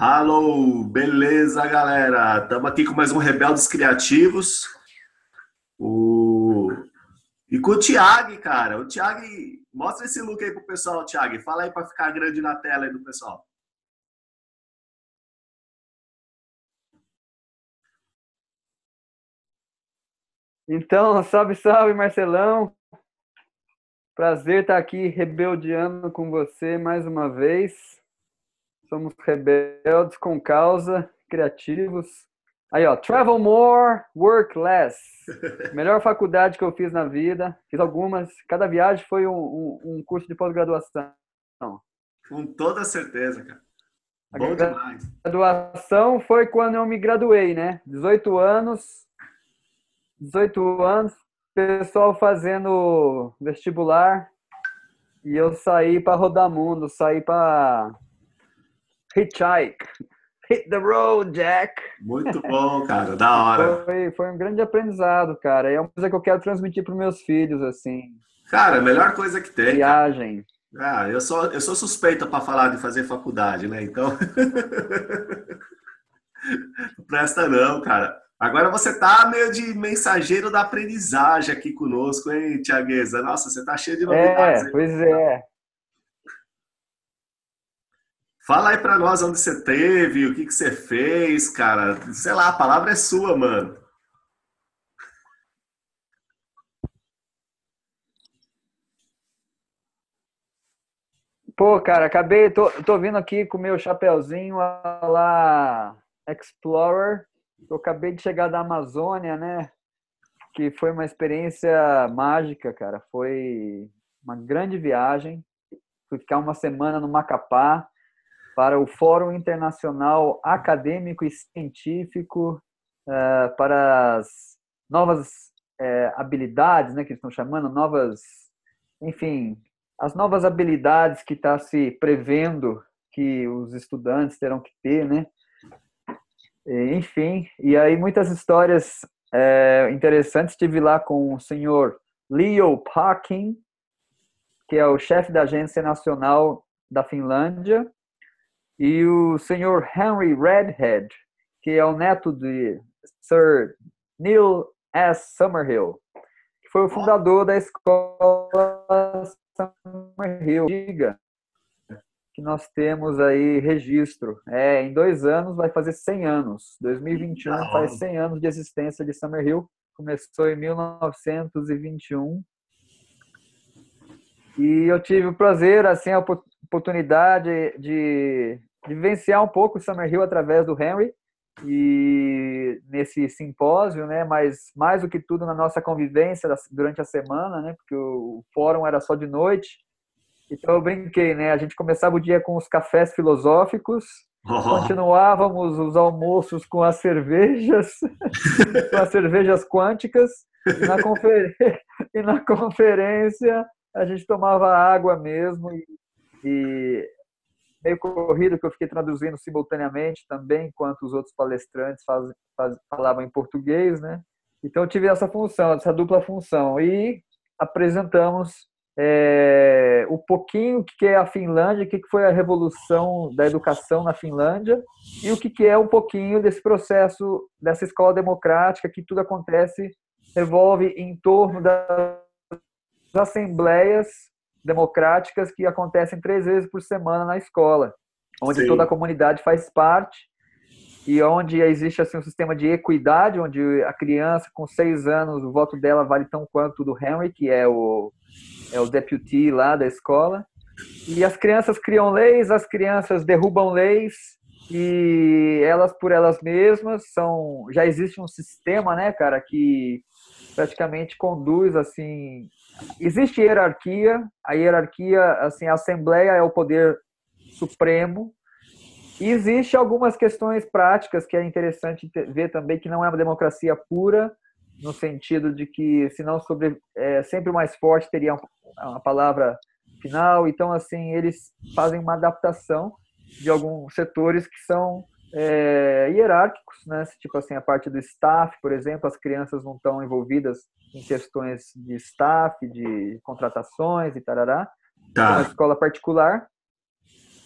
Alô, beleza, galera? Estamos aqui com mais um Rebeldes Criativos. O... E com o Thiago, cara. O Thiago, mostra esse look aí pro pessoal, Thiago. Fala aí para ficar grande na tela aí do pessoal. Então, salve, salve, Marcelão. Prazer estar aqui rebeldeando com você mais uma vez. Somos rebeldes com causa, criativos. Aí, ó, travel more, work less. Melhor faculdade que eu fiz na vida. Fiz algumas. Cada viagem foi um, um, um curso de pós-graduação. Com toda certeza, cara. Bom a demais. graduação foi quando eu me graduei, né? 18 anos. 18 anos, pessoal fazendo vestibular. E eu saí para rodar mundo, saí para Hitchhike. Hit the road, Jack. Muito bom, cara. Da hora. Foi, foi um grande aprendizado, cara. É uma coisa que eu quero transmitir para meus filhos, assim. Cara, a melhor coisa que tem. Viagem. Cara. Ah, eu sou, eu sou suspeita para falar de fazer faculdade, né? Então. não presta não, cara. Agora você tá meio de mensageiro da aprendizagem aqui conosco, hein, Tiagueza? Nossa, você tá cheio de novidades. É, pois é. Fala aí para nós onde você teve, o que, que você fez, cara. Sei lá, a palavra é sua, mano. Pô, cara, acabei, tô, tô vindo aqui com meu chapeuzinho lá Explorer. Eu acabei de chegar da Amazônia, né? Que foi uma experiência mágica, cara. Foi uma grande viagem. Fui ficar uma semana no Macapá para o Fórum Internacional Acadêmico e Científico uh, para as novas uh, habilidades, né, que eles estão chamando, novas, enfim, as novas habilidades que está se prevendo que os estudantes terão que ter, né? Enfim, e aí muitas histórias é, interessantes. Estive lá com o senhor Leo Parkin, que é o chefe da Agência Nacional da Finlândia, e o senhor Henry Redhead, que é o neto de Sir Neil S. Summerhill, que foi o fundador da escola Summerhill. Diga que nós temos aí registro. É, em dois anos vai fazer 100 anos. 2021 faz 100 anos de existência de Summerhill. Começou em 1921. E eu tive o prazer, assim, a oportunidade de vivenciar um pouco o Summerhill através do Henry e nesse simpósio, né? Mas mais do que tudo na nossa convivência durante a semana, né? Porque o fórum era só de noite. Então eu brinquei, né? A gente começava o dia com os cafés filosóficos, oh. continuávamos os almoços com as cervejas, com as cervejas quânticas, e na, confer... e na conferência a gente tomava água mesmo e, e meio corrido que eu fiquei traduzindo simultaneamente também, enquanto os outros palestrantes faz, faz, falavam em português, né? Então eu tive essa função, essa dupla função e apresentamos é, o pouquinho que é a Finlândia, o que foi a revolução da educação na Finlândia e o que é um pouquinho desse processo dessa escola democrática que tudo acontece revolve em torno das assembleias democráticas que acontecem três vezes por semana na escola, onde Sim. toda a comunidade faz parte e onde existe assim um sistema de equidade, onde a criança com seis anos o voto dela vale tão quanto o do Henry, que é o é o deputy lá da escola. E as crianças criam leis, as crianças derrubam leis e elas por elas mesmas são já existe um sistema, né, cara, que praticamente conduz assim existe hierarquia, a hierarquia, assim, a Assembleia é o poder supremo, e existe algumas questões práticas que é interessante ver também que não é uma democracia pura, no sentido de que, se não sobre, é, sempre o mais forte teria uma palavra final. Então, assim, eles fazem uma adaptação de alguns setores que são é, hierárquicos, né? Tipo assim, a parte do staff, por exemplo, as crianças não estão envolvidas em questões de staff, de contratações e tarará. Tá. É uma escola particular.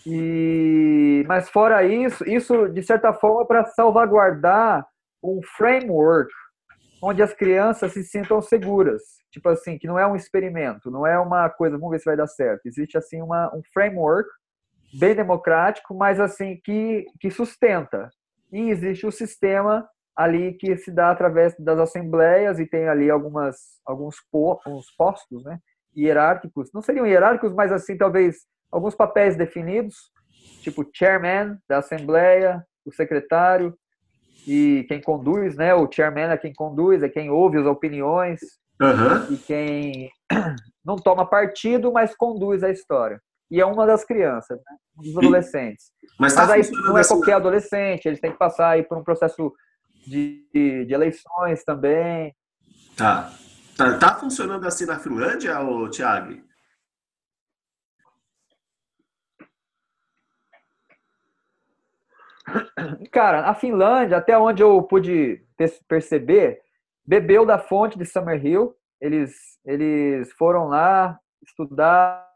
E, mas fora isso, isso de certa forma para salvaguardar um framework onde as crianças se sintam seguras. Tipo assim, que não é um experimento, não é uma coisa, vamos ver se vai dar certo. Existe assim uma, um framework bem democrático, mas assim que, que sustenta. E existe o sistema ali que se dá através das assembleias e tem ali algumas alguns postos, né, hierárquicos. Não seriam hierárquicos, mas assim talvez alguns papéis definidos, tipo chairman da assembleia, o secretário e quem conduz, né? O chairman é quem conduz, é quem ouve as opiniões uhum. e quem não toma partido, mas conduz a história. E é uma das crianças, né? um dos adolescentes. Mas, tá mas aí não é qualquer adolescente, eles têm que passar aí por um processo de, de eleições também. Tá. tá. Tá funcionando assim na Finlândia, ô, Thiago? Cara, a Finlândia, até onde eu pude perceber, bebeu da fonte de Summerhill. Eles, eles foram lá, estudaram,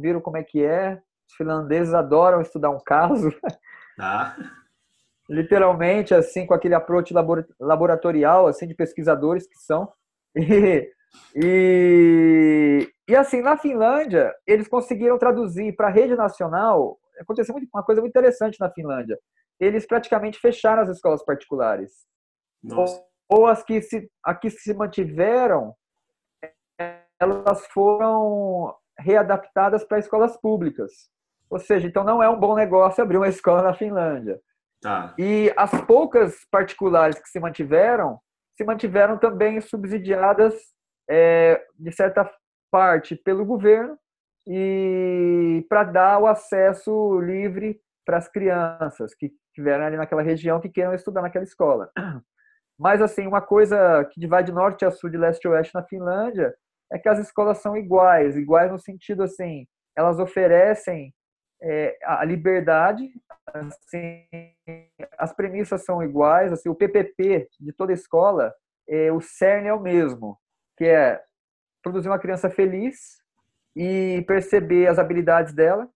viram como é que é. Os finlandeses adoram estudar um caso. Tá. Literalmente, assim, com aquele approach laboratorial, assim, de pesquisadores que são. E, e, e assim, na Finlândia, eles conseguiram traduzir para a rede nacional. Aconteceu uma coisa muito interessante na Finlândia eles praticamente fecharam as escolas particulares. Ou, ou, as que se, aqui se mantiveram, elas foram readaptadas para escolas públicas. Ou seja, então não é um bom negócio abrir uma escola na Finlândia. Tá. E as poucas particulares que se mantiveram, se mantiveram também subsidiadas, é, de certa parte, pelo governo e para dar o acesso livre para as crianças que estiverem ali naquela região que queiram estudar naquela escola. Mas, assim, uma coisa que vai de norte a sul, de leste a oeste na Finlândia, é que as escolas são iguais, iguais no sentido, assim, elas oferecem é, a liberdade, assim, as premissas são iguais, assim, o PPP de toda escola, é, o CERN é o mesmo, que é produzir uma criança feliz e perceber as habilidades dela,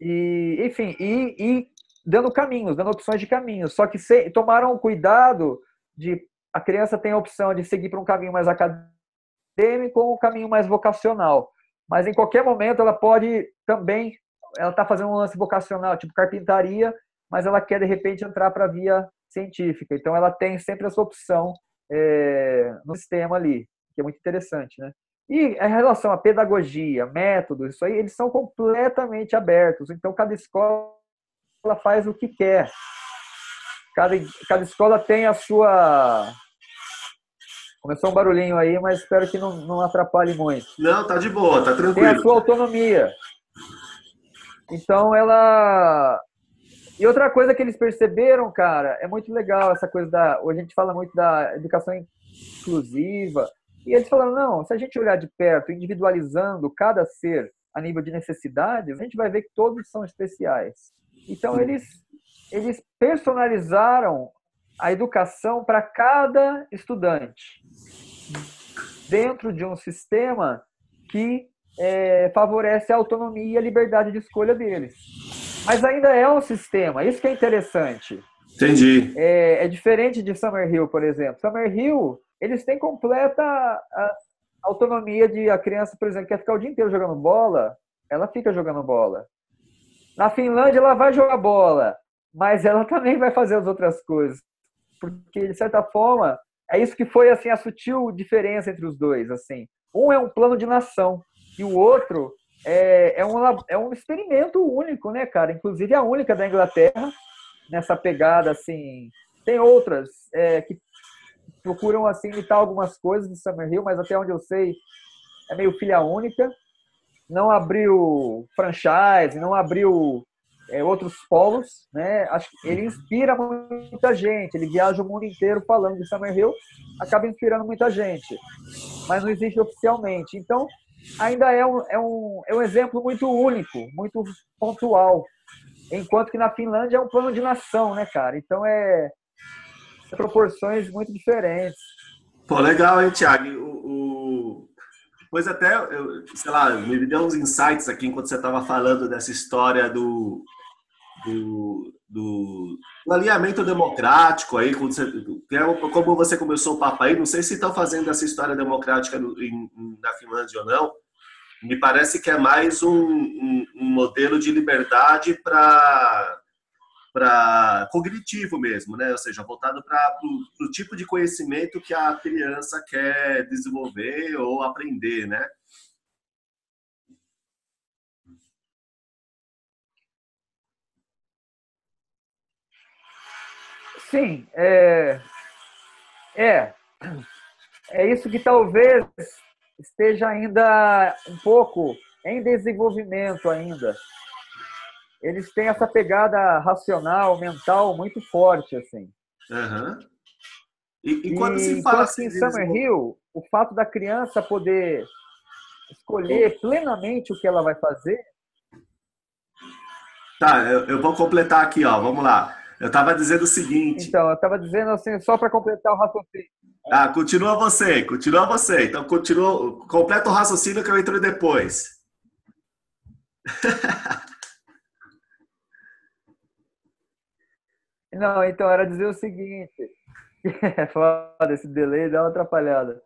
e, enfim, e, e dando caminhos, dando opções de caminhos. Só que se, tomaram cuidado de a criança tem a opção de seguir para um caminho mais acadêmico ou um caminho mais vocacional. Mas em qualquer momento ela pode também, ela está fazendo um lance vocacional, tipo carpintaria, mas ela quer de repente entrar para a via científica. Então ela tem sempre essa opção é, no sistema ali, que é muito interessante, né? E em relação à pedagogia, métodos, isso aí, eles são completamente abertos. Então, cada escola faz o que quer. Cada, cada escola tem a sua. Começou um barulhinho aí, mas espero que não, não atrapalhe muito. Não, tá de boa, tá tranquilo. Tem a sua autonomia. Então, ela. E outra coisa que eles perceberam, cara, é muito legal essa coisa da. Hoje a gente fala muito da educação inclusiva e eles falaram: não, se a gente olhar de perto, individualizando cada ser a nível de necessidades, a gente vai ver que todos são especiais. Então, eles, eles personalizaram a educação para cada estudante, dentro de um sistema que é, favorece a autonomia e a liberdade de escolha deles. Mas ainda é um sistema, isso que é interessante. Entendi. É, é diferente de Summerhill, por exemplo. Summerhill eles têm completa autonomia de a criança, por exemplo, quer ficar o dia inteiro jogando bola, ela fica jogando bola. Na Finlândia ela vai jogar bola, mas ela também vai fazer as outras coisas, porque de certa forma é isso que foi assim a sutil diferença entre os dois, assim. Um é um plano de nação e o outro é, é, um, é um experimento único, né, cara? Inclusive a única da Inglaterra nessa pegada assim. Tem outras é, que procuram assim imitar algumas coisas de Summerhill, mas até onde eu sei é meio filha única. Não abriu franchise, não abriu é, outros polos, né? Acho que ele inspira muita gente. Ele viaja o mundo inteiro falando de Summerhill, acaba inspirando muita gente, mas não existe oficialmente. Então, ainda é um, é um, é um exemplo muito único, muito pontual. Enquanto que na Finlândia é um plano de nação, né, cara? Então é proporções muito diferentes. Pô, legal, hein, Thiago? Pois até, eu, sei lá, me deu uns insights aqui enquanto você estava falando dessa história do, do, do, do alinhamento democrático aí, quando você, é como você começou o papo aí, não sei se estão fazendo essa história democrática no, em, na Finlândia ou não, me parece que é mais um, um, um modelo de liberdade para para cognitivo mesmo, né? Ou seja, voltado para o tipo de conhecimento que a criança quer desenvolver ou aprender, né? Sim, é, é, é isso que talvez esteja ainda um pouco em desenvolvimento ainda. Eles têm essa pegada racional, mental muito forte, assim. Uhum. E, e, quando e, se fala assim, em Summer Hill, o fato da criança poder escolher plenamente o que ela vai fazer. Tá, eu, eu vou completar aqui, ó. Vamos lá. Eu estava dizendo o seguinte. Então, eu estava dizendo assim, só para completar o raciocínio. Ah, continua você, continua você. Então, continua, completa o raciocínio que eu entro depois. Não, então era dizer o seguinte. É foda, esse delay dá uma atrapalhada.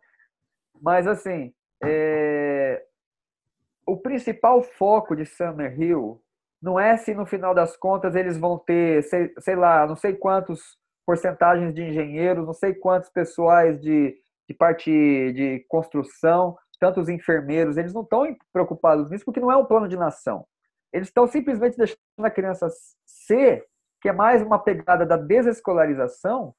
Mas assim, é... o principal foco de Summer Hill não é se no final das contas eles vão ter, sei, sei lá, não sei quantos porcentagens de engenheiros, não sei quantos pessoais de, de parte de construção, tantos enfermeiros, eles não estão preocupados nisso porque não é um plano de nação. Eles estão simplesmente deixando a criança ser, que é mais uma pegada da desescolarização,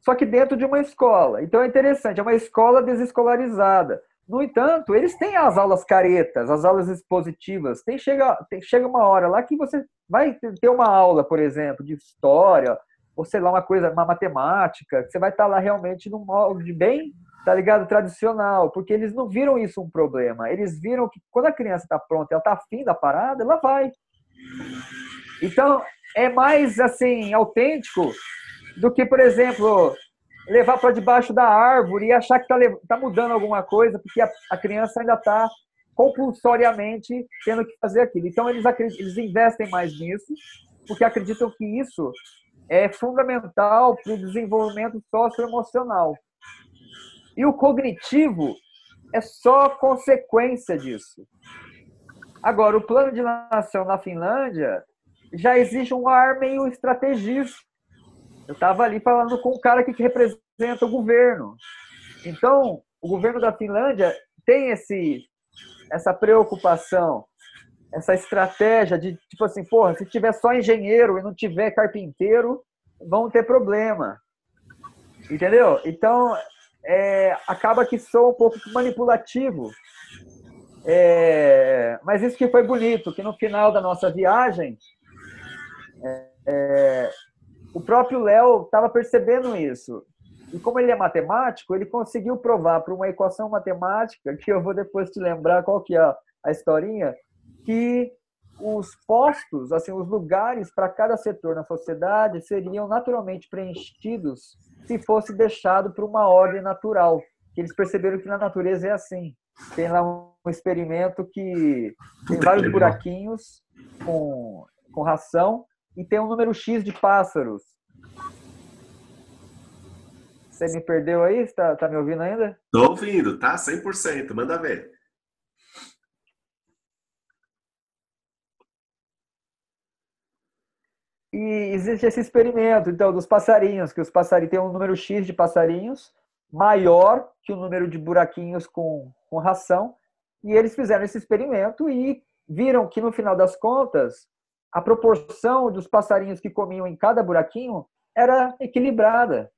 só que dentro de uma escola. Então é interessante, é uma escola desescolarizada. No entanto, eles têm as aulas caretas, as aulas expositivas. Tem, chega, tem, chega uma hora lá que você vai ter uma aula, por exemplo, de história, ou sei lá, uma coisa, uma matemática, você vai estar lá realmente num modo de bem, tá ligado, tradicional, porque eles não viram isso um problema. Eles viram que quando a criança está pronta, ela está afim da parada, ela vai. Então, é mais, assim, autêntico do que, por exemplo, levar para debaixo da árvore e achar que está tá mudando alguma coisa, porque a, a criança ainda está compulsoriamente tendo que fazer aquilo. Então, eles, eles investem mais nisso, porque acreditam que isso é fundamental para o desenvolvimento socioemocional. E o cognitivo é só consequência disso. Agora, o plano de nação na Finlândia já existe um ar meio estrategista. Eu estava ali falando com um cara que representa o governo. Então, o governo da Finlândia tem esse, essa preocupação essa estratégia de, tipo assim, porra, se tiver só engenheiro e não tiver carpinteiro, vão ter problema. Entendeu? Então, é, acaba que sou um pouco manipulativo. É, mas isso que foi bonito, que no final da nossa viagem, é, o próprio Léo estava percebendo isso. E como ele é matemático, ele conseguiu provar por uma equação matemática, que eu vou depois te lembrar qual que é a historinha, que os postos, assim, os lugares para cada setor na sociedade seriam naturalmente preenchidos se fosse deixado por uma ordem natural. Eles perceberam que na natureza é assim. Tem lá um experimento que tem vários buraquinhos com, com ração e tem um número X de pássaros. Você me perdeu aí? Está tá me ouvindo ainda? Estou ouvindo, tá? 100%. Manda ver. E existe esse experimento, então, dos passarinhos, que os passarinhos têm um número X de passarinhos maior que o número de buraquinhos com, com ração. E eles fizeram esse experimento e viram que, no final das contas, a proporção dos passarinhos que comiam em cada buraquinho era equilibrada.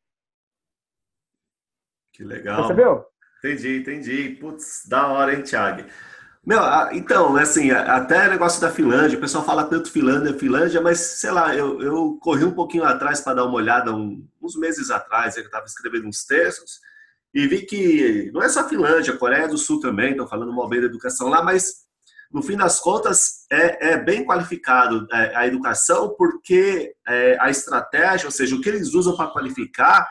Que legal. Percebeu? Entendi, entendi. Putz, da hora, hein, Thiago? Meu, então, assim, até negócio da Finlândia, o pessoal fala tanto Finlândia, Finlândia, mas sei lá, eu, eu corri um pouquinho atrás para dar uma olhada um, uns meses atrás, eu estava escrevendo uns textos e vi que não é só Finlândia, Coreia do Sul também, estão falando uma bem da educação lá, mas no fim das contas é, é bem qualificado é, a educação porque é, a estratégia, ou seja, o que eles usam para qualificar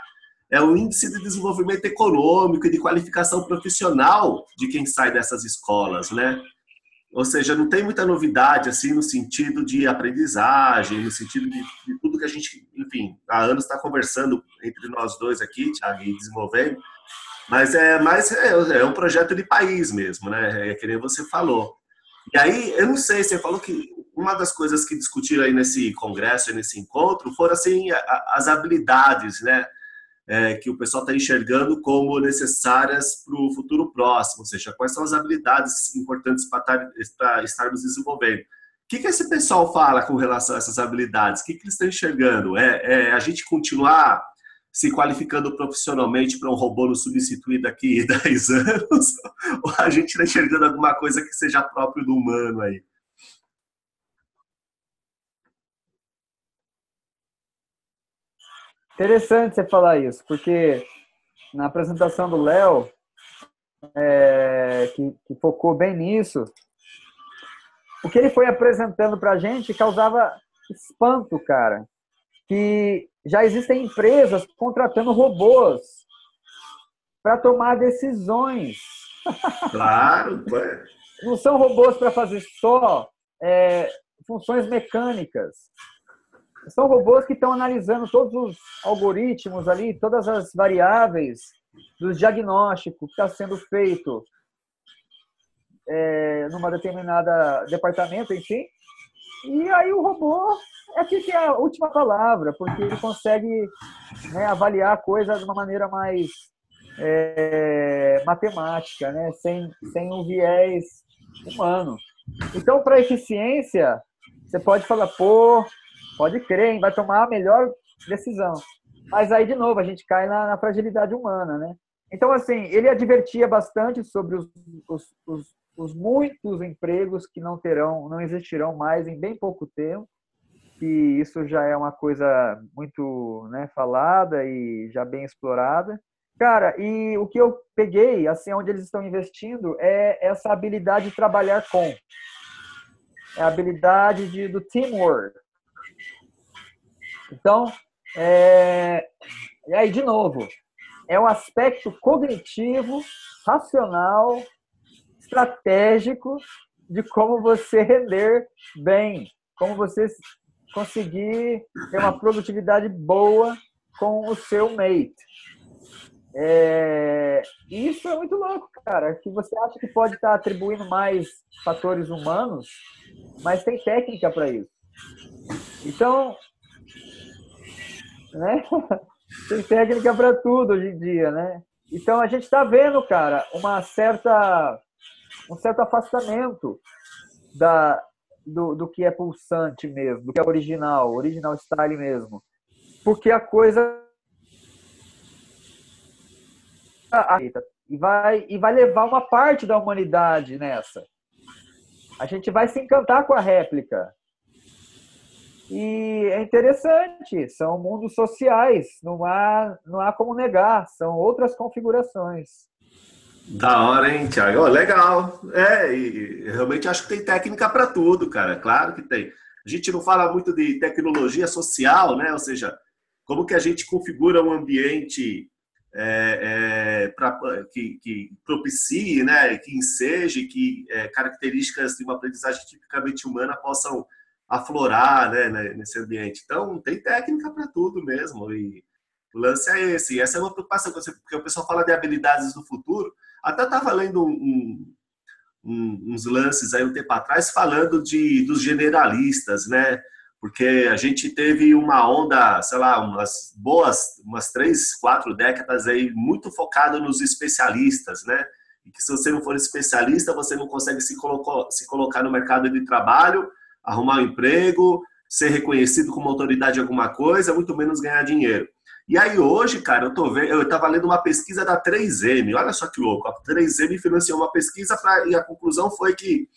é o índice de desenvolvimento econômico e de qualificação profissional de quem sai dessas escolas, né? Ou seja, não tem muita novidade assim no sentido de aprendizagem, no sentido de, de tudo que a gente, enfim, há anos está conversando entre nós dois aqui, Thiago, e desenvolvendo. Mas é mais é, é um projeto de país mesmo, né? É que nem você falou. E aí, eu não sei, você falou que uma das coisas que discutiram aí nesse congresso, nesse encontro, foram assim as habilidades, né? é, que o pessoal está enxergando como necessárias para o futuro próximo, ou seja, quais são as habilidades importantes para estarmos desenvolvendo. O que, que esse pessoal fala com relação a essas habilidades? O que, que eles estão enxergando? É, é a gente continuar se qualificando profissionalmente para um robô nos substituir daqui 10 anos? Ou a gente está enxergando alguma coisa que seja próprio do humano aí? Interessante você falar isso, porque na apresentação do Léo, é, que, que, focou bem nisso, o que ele foi apresentando para a gente causava espanto, cara. Que já existem empresas contratando robôs para tomar decisões. Claro, não são robôs para fazer só é, funções mecânicas. São robôs que estão analisando todos os algoritmos ali, todas as variáveis do diagnóstico que está sendo feito é, numa determinada departamento, enfim. E aí o robô é que tem a última palavra, porque ele consegue né, avaliar a coisa de uma maneira mais é, matemática, né, sem, sem um viés humano. Então, para eficiência, você pode falar, pô, Pode crer, hein? vai tomar a melhor decisão. Mas aí, de novo, a gente cai na, na fragilidade humana, né? Então, assim, ele advertia bastante sobre os, os, os, os, muitos empregos que não terão, não existirão mais em bem pouco tempo, que isso já é uma coisa muito né, falada e já bem explorada. Cara, e o que eu peguei, assim, onde eles estão investindo, é essa habilidade de trabalhar com. É a habilidade de, do teamwork, então, é... e aí, de novo, é um aspecto cognitivo, racional, estratégico de como você render bem, como você conseguir ter uma produtividade boa com o seu mate. É... Isso é muito louco, cara. Que você acha que pode estar atribuindo mais fatores humanos, mas tem técnica para isso. Então, né? Tem técnica para tudo hoje em dia, né? Então a gente está vendo, cara, uma certa, um certo afastamento da, do, do que é pulsante mesmo, do que é original, original style mesmo. Porque a coisa e vai, e vai levar uma parte da humanidade nessa. A gente vai se encantar com a réplica. E é interessante, são mundos sociais, não há, não há como negar, são outras configurações. Da hora, hein, Thiago? Oh, legal. É, e realmente acho que tem técnica para tudo, cara. Claro que tem. A gente não fala muito de tecnologia social, né? Ou seja, como que a gente configura um ambiente é, é, pra, que, que, propicie, né, que enseje que é, características de uma aprendizagem tipicamente humana possam aflorar né, né, nesse ambiente. Então, tem técnica para tudo mesmo. E o lance é esse. E essa é uma preocupação, porque o pessoal fala de habilidades do futuro. Até estava lendo um, um, uns lances aí um tempo atrás falando de, dos generalistas, né? Porque a gente teve uma onda, sei lá, umas boas, umas três, quatro décadas aí muito focado nos especialistas, né? E que se você não for especialista, você não consegue se, se colocar no mercado de trabalho arrumar um emprego, ser reconhecido como autoridade em alguma coisa, muito menos ganhar dinheiro. E aí hoje, cara, eu tô vendo, eu estava lendo uma pesquisa da 3M, olha só que louco, a 3M financiou uma pesquisa pra, e a conclusão foi que,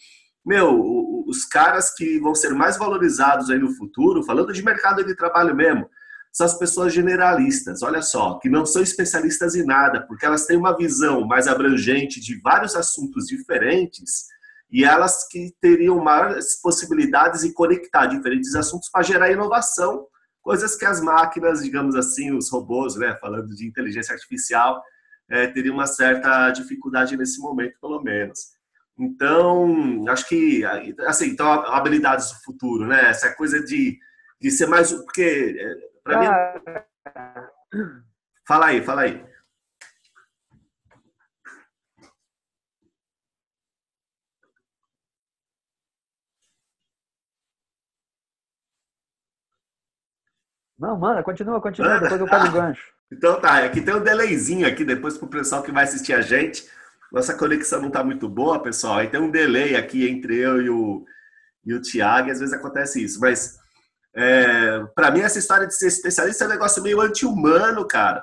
meu, os caras que vão ser mais valorizados aí no futuro, falando de mercado de trabalho mesmo, são as pessoas generalistas, olha só, que não são especialistas em nada, porque elas têm uma visão mais abrangente de vários assuntos diferentes e elas que teriam maiores possibilidades de conectar diferentes assuntos para gerar inovação coisas que as máquinas, digamos assim, os robôs, né, falando de inteligência artificial, é, teriam uma certa dificuldade nesse momento, pelo menos. Então, acho que, assim, então, habilidades do futuro, né? Essa coisa de, de ser mais. Porque, é, para mim. Fala aí, fala aí. Não, manda, continua, continua, depois eu pego o gancho. Então tá, aqui tem um delayzinho aqui, depois pro pessoal que vai assistir a gente. Nossa conexão não tá muito boa, pessoal. Aí tem um delay aqui entre eu e o, e o Thiago, e às vezes acontece isso. Mas é, para mim, essa história de ser especialista é um negócio meio anti-humano, cara.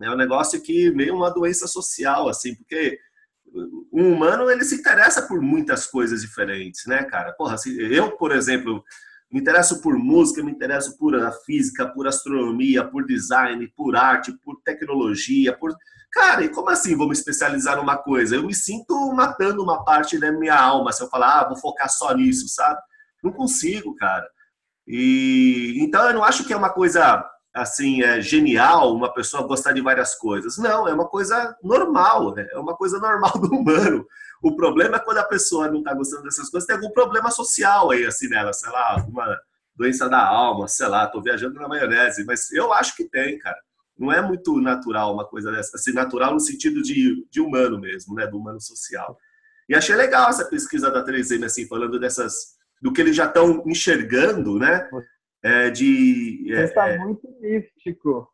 É um negócio que meio uma doença social, assim, porque o humano ele se interessa por muitas coisas diferentes, né, cara? Porra, assim, eu, por exemplo, me interesso por música, me interesso por física, por astronomia, por design, por arte, por tecnologia, por. Cara, e como assim vou me especializar numa coisa? Eu me sinto matando uma parte da minha alma se eu falar, ah, vou focar só nisso, sabe? Não consigo, cara. E então eu não acho que é uma coisa assim é genial uma pessoa gostar de várias coisas. Não, é uma coisa normal, né? é uma coisa normal do humano. O problema é quando a pessoa não está gostando dessas coisas, tem algum problema social aí, assim, nela, sei lá, alguma doença da alma, sei lá, tô viajando na maionese, mas eu acho que tem, cara. Não é muito natural uma coisa dessa, assim, natural no sentido de, de humano mesmo, né, do humano social. E achei legal essa pesquisa da 3M, assim, falando dessas, do que eles já estão enxergando, né, é, de... É, Você está é, muito místico.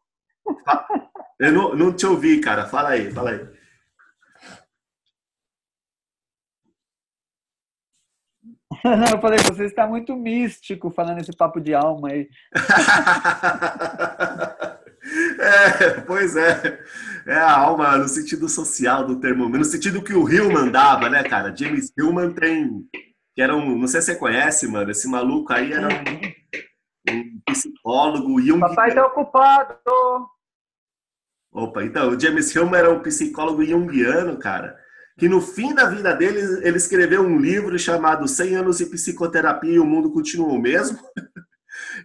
Eu não, não te ouvi, cara, fala aí, fala aí. Não, eu falei, você está muito místico falando esse papo de alma aí. é, pois é. É a alma no sentido social do termo, no sentido que o Hillman dava, né, cara? James Hillman tem. Que era um. Não sei se você conhece, mano. Esse maluco aí era um, psicólogo. Jung... Papai tá ocupado. Opa, então, o James Hillman era um psicólogo junguiano, cara que no fim da vida dele ele escreveu um livro chamado 100 anos de psicoterapia e o mundo continua o mesmo.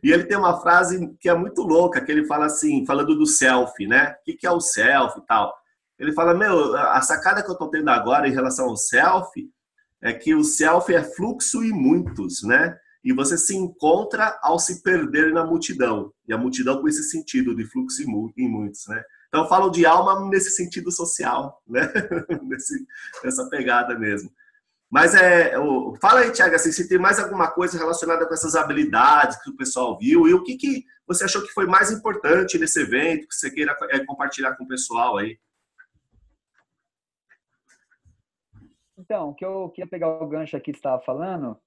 E ele tem uma frase que é muito louca, que ele fala assim, falando do self, né? O que é o self e tal. Ele fala, meu, a sacada que eu tô tendo agora em relação ao self é que o self é fluxo e muitos, né? E você se encontra ao se perder na multidão. E a multidão com esse sentido de fluxo e muitos, né? Então, falo de alma nesse sentido social, né? Nesse, nessa pegada mesmo. Mas é, fala aí, Tiago, assim, se tem mais alguma coisa relacionada com essas habilidades que o pessoal viu e o que, que você achou que foi mais importante nesse evento que você queira é, compartilhar com o pessoal aí. Então, que eu queria pegar o gancho aqui que estava falando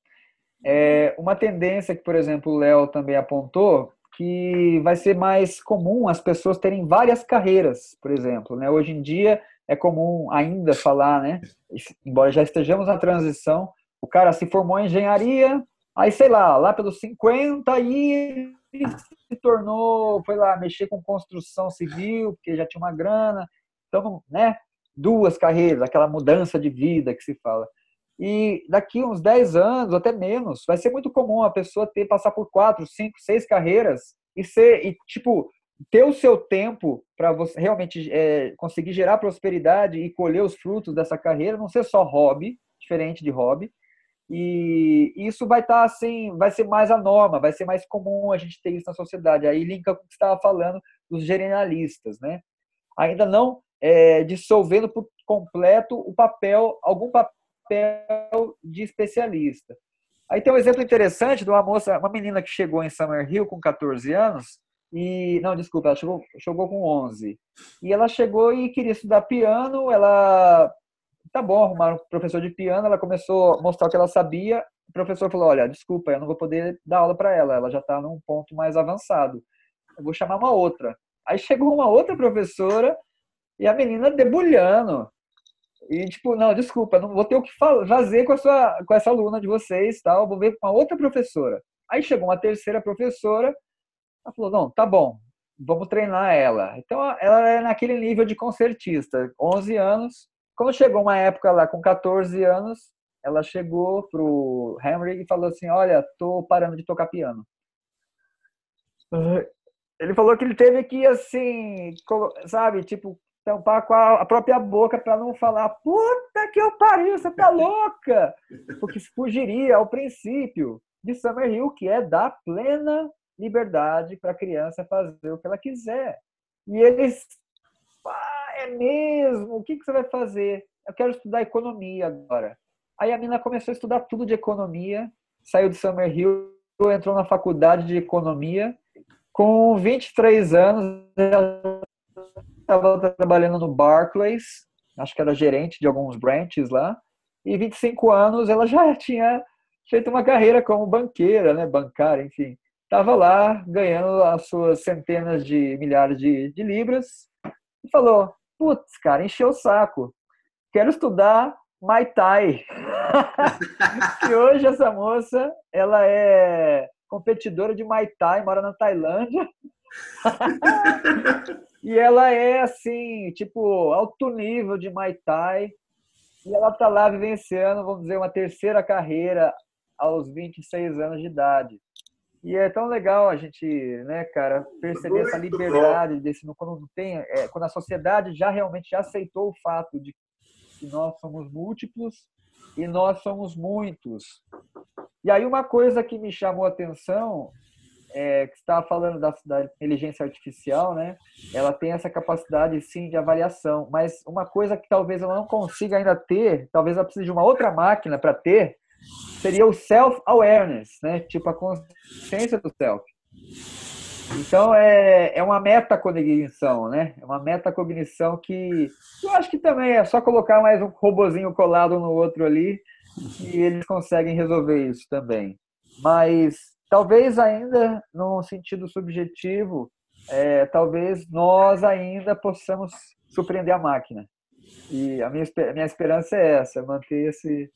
é uma tendência que, por exemplo, o Léo também apontou, que vai ser mais comum as pessoas terem várias carreiras, por exemplo. Né? Hoje em dia é comum ainda falar, né? embora já estejamos na transição, o cara se formou em engenharia, aí sei lá, lá pelos 50 aí se tornou, foi lá mexer com construção civil, porque já tinha uma grana. Então, né? Duas carreiras, aquela mudança de vida que se fala. E daqui uns 10 anos, até menos, vai ser muito comum a pessoa ter passar por quatro, cinco, seis carreiras e ser e tipo ter o seu tempo para você realmente é, conseguir gerar prosperidade e colher os frutos dessa carreira, não ser só hobby, diferente de hobby. E isso vai estar tá, assim, vai ser mais a norma, vai ser mais comum a gente ter isso na sociedade. Aí linka com o que estava falando dos generalistas, né? Ainda não é, dissolvendo por completo o papel, algum papel papel de especialista. Aí tem um exemplo interessante de uma moça, uma menina que chegou em Summerhill com 14 anos, e não, desculpa, ela chegou, chegou com 11. E ela chegou e queria estudar piano, ela tá bom, arrumar um professor de piano, ela começou a mostrar o que ela sabia. O professor falou: "Olha, desculpa, eu não vou poder dar aula para ela, ela já está num ponto mais avançado. Eu vou chamar uma outra". Aí chegou uma outra professora e a menina debulhando. E, tipo, não, desculpa, não vou ter o que fazer com, a sua, com essa aluna de vocês, tal, vou ver com a outra professora. Aí chegou uma terceira professora, ela falou, não, tá bom, vamos treinar ela. Então, ela é naquele nível de concertista, 11 anos. Quando chegou uma época lá, com 14 anos, ela chegou pro Henry e falou assim, olha, tô parando de tocar piano. Ele falou que ele teve que, assim, sabe, tipo, tampar com a própria boca para não falar, puta que eu pariu, você tá louca! Porque fugiria ao princípio de Summer Hill, que é dar plena liberdade para a criança fazer o que ela quiser. E eles, ah, é mesmo? O que, que você vai fazer? Eu quero estudar economia agora. Aí a menina começou a estudar tudo de economia, saiu de Summer Hill, entrou na faculdade de economia. Com 23 anos, ela estava trabalhando no Barclays, acho que era gerente de alguns branches lá. E 25 anos, ela já tinha feito uma carreira como banqueira, né, bancária, enfim. Estava lá ganhando as suas centenas de milhares de, de libras e falou: Putz, cara, encheu o saco. Quero estudar Mai Tai. e hoje essa moça, ela é competidora de Mai Tai, mora na Tailândia. E ela é assim, tipo, alto nível de Mai Tai. E ela tá lá vivenciando, vamos dizer, uma terceira carreira aos 26 anos de idade. E é tão legal a gente, né, cara, perceber essa liberdade desse quando tem, é, quando a sociedade já realmente já aceitou o fato de que nós somos múltiplos e nós somos muitos. E aí uma coisa que me chamou a atenção é que estava falando da, da, inteligência artificial, né? Ela tem essa capacidade sim de avaliação, mas uma coisa que talvez ela não consiga ainda ter, talvez ela precise de uma outra máquina para ter, seria o self-awareness, né? Tipo a consciência do self. Então é, é uma metacognição, né? É uma metacognição que eu acho que também é só colocar mais um robozinho colado no outro ali e eles conseguem resolver isso também. Mas talvez ainda no sentido subjetivo, é, talvez nós ainda possamos surpreender a máquina. E a minha, a minha esperança é essa, manter esse.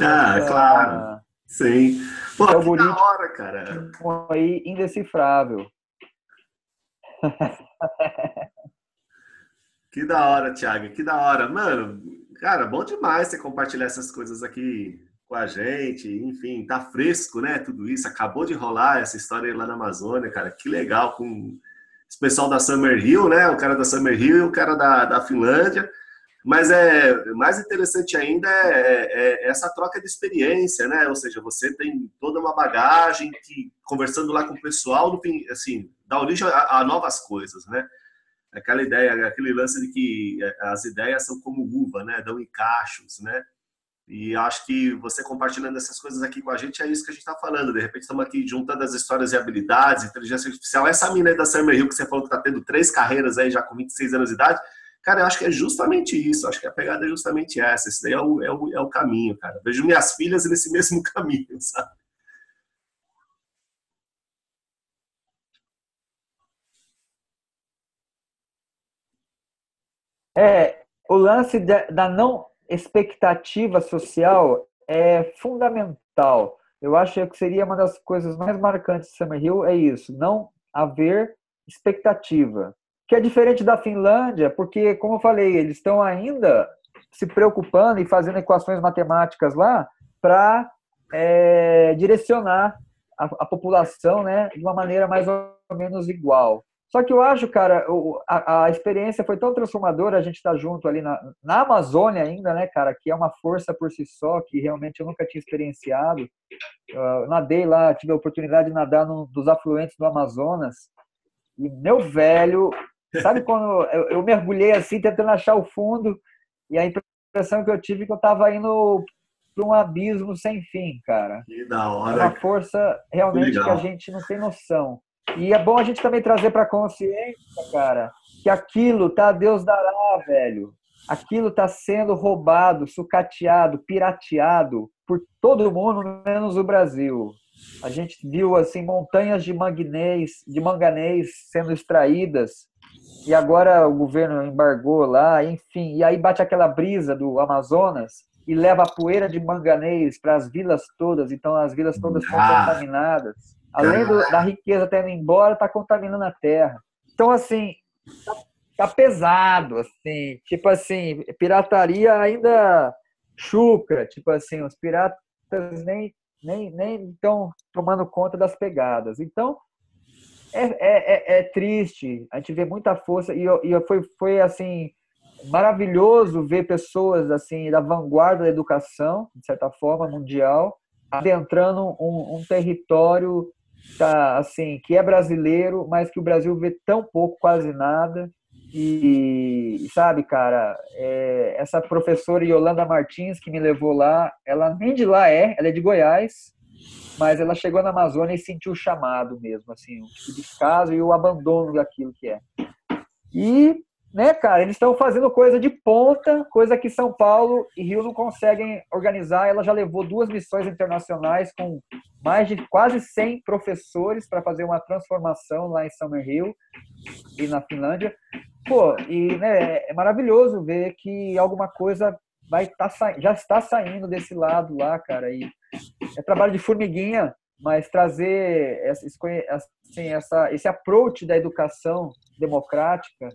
Ah, essa, claro. Sim. Pô, que da hora, cara. Aí indecifrável. que da hora, Thiago. Que da hora. Mano, cara, bom demais você compartilhar essas coisas aqui com a gente. Enfim, tá fresco, né? Tudo isso. Acabou de rolar essa história lá na Amazônia, cara. Que legal com esse pessoal da Summer Hill, né? O cara da Summer Hill e o cara da, da Finlândia. Mas é mais interessante ainda é, é, é, essa troca de experiência, né? Ou seja, você tem toda uma bagagem que conversando lá com o pessoal, no fim, assim, dá origem a, a, novas coisas, né? Aquela ideia, aquele lance de que é, as ideias são como uva, né? Dão em cachos, né? E acho que você compartilhando essas coisas aqui com a gente é isso que a gente está falando. De repente estamos aqui juntando as histórias e habilidades, inteligência artificial. Essa mina da Summer Hill que você falou que está tendo três carreiras aí já com 26 anos de idade, Cara, eu acho que é justamente isso. Acho que a pegada é justamente essa. Esse daí é o, é o, é o caminho, cara. Vejo minhas filhas nesse mesmo caminho, sabe? É, o lance da não expectativa social é fundamental. Eu acho que seria uma das coisas mais marcantes de Summer Hill é isso, não haver expectativa que é diferente da Finlândia, porque, como eu falei, eles estão ainda se preocupando e fazendo equações matemáticas lá para é, direcionar a, a, população né, de uma maneira mais ou menos igual. Só que eu acho, cara, a, a experiência foi tão transformadora, a gente está junto ali na, na Amazônia ainda, né, cara, que é uma força por si só, que realmente eu nunca tinha experienciado. Uh, nadei lá, tive a oportunidade de nadar no, dos afluentes do Amazonas, e, meu velho, Sabe quando eu, eu, mergulhei assim, tentando achar o fundo, e a impressão que eu tive é que eu estava indo para um abismo sem fim, cara. Que da hora. É uma força realmente que a gente não tem noção. E é bom a gente também trazer para consciência, cara, que aquilo tá Deus dará, velho. Aquilo tá sendo roubado, sucateado, pirateado por todo mundo, menos o Brasil. A gente viu assim montanhas de manganês, de manganês sendo extraídas e agora o governo embargou lá, enfim, e aí bate aquela brisa do Amazonas e leva a poeira de manganês para as vilas todas, então as vilas todas estão ah, contaminadas. Além do, da riqueza tendo embora, está contaminando a terra. Então, assim, tá, tá, pesado, assim, tipo assim, pirataria ainda chucra, tipo assim, os piratas nem nem nem estão tomando conta das pegadas. Então, é, é, é, triste. A gente vê muita força e, e foi, foi assim maravilhoso ver pessoas assim da vanguarda da educação, de certa forma mundial, adentrando um, um território tá, assim que é brasileiro, mas que o Brasil vê tão pouco, quase nada. E, sabe, cara, é, essa professora Yolanda Martins, que me levou lá, ela nem de lá é, ela é de Goiás, mas ela chegou na Amazônia e sentiu o chamado mesmo, assim, o tipo de caso e o abandono daquilo que é. E, né, cara, eles estão fazendo coisa de ponta, coisa que São Paulo e Rio não conseguem organizar. Ela já levou duas missões internacionais com mais de quase 100 professores para fazer uma transformação lá em Summer Hill e na Finlândia. Pô, e né, é maravilhoso ver que alguma coisa vai tá já está saindo desse lado lá, cara. E é trabalho de formiguinha, mas trazer esse, assim, essa, esse approach da educação democrática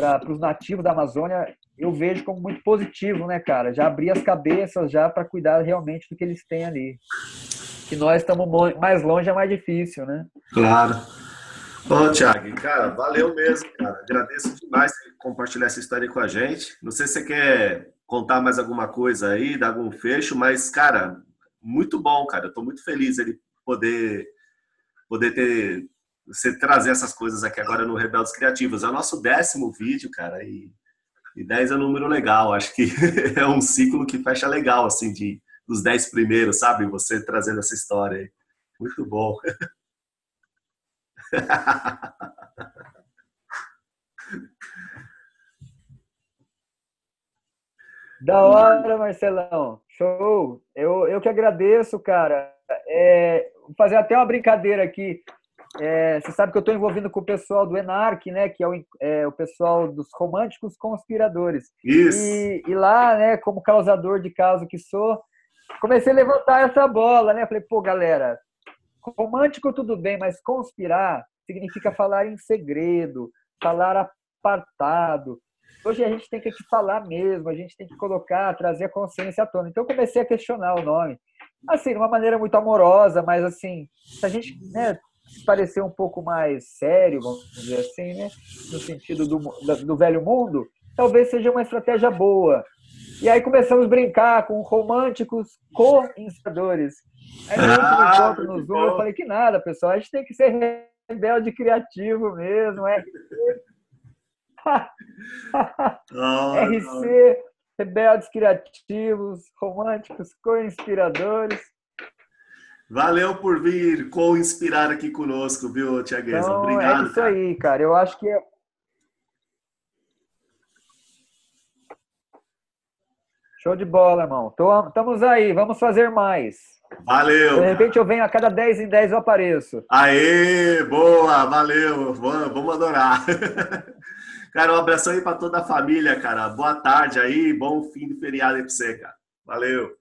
para os nativos da Amazônia, eu vejo como muito positivo, né, cara? Já abrir as cabeças já para cuidar realmente do que eles têm ali. Que nós estamos mais longe é mais difícil, né? Claro. Bom, Thiago, cara, valeu mesmo, cara. Agradeço demais por compartilhar essa história com a gente. Não sei se você quer contar mais alguma coisa aí, dar algum fecho, mas, cara, muito bom, cara. Eu tô muito feliz ele poder poder ter você trazer essas coisas aqui agora no Rebeldes Criativos. É o nosso décimo vídeo, cara, e, e 10 é um número legal. Acho que é um ciclo que fecha legal, assim, de dos 10 primeiros, sabe? Você trazendo essa história aí. Muito bom. Da hora, Marcelão. Show. Eu, eu que agradeço, cara. É, vou fazer até uma brincadeira aqui. É, você sabe que eu estou envolvido com o pessoal do Enarc, né? Que é o, é o pessoal dos românticos conspiradores. Isso. E, e, lá, né? Como causador de caso que sou, comecei a levantar essa bola, né? Falei, pô, galera, romântico tudo bem, mas conspirar significa falar em segredo, falar apartado. Hoje a gente tem que falar mesmo, a gente tem que colocar, trazer a consciência à tona. Então eu comecei a questionar o nome. Assim, de uma maneira muito amorosa, mas assim, se a gente né, parecer um pouco mais sério, vamos dizer assim, né, no sentido do, do velho mundo, talvez seja uma estratégia boa. E aí começamos a brincar com românticos co-inspiradores. Aí no ah, encontro no Zoom, eu falei que nada, pessoal, a gente tem que ser rebelde criativo mesmo, é. RC, rebeldes criativos, românticos, co-inspiradores. Valeu por vir co-inspirar aqui conosco, viu, Tiagueza? Então, é Obrigado. É isso cara. aí, cara. Eu acho que é Show de bola, irmão. Estamos aí, vamos fazer mais. Valeu. De repente eu venho a cada 10 em 10 eu apareço. Aê, boa, valeu. Vamos adorar. Cara, um abração aí para toda a família, cara. Boa tarde aí, bom fim de feriado aí pra você, cara. Valeu.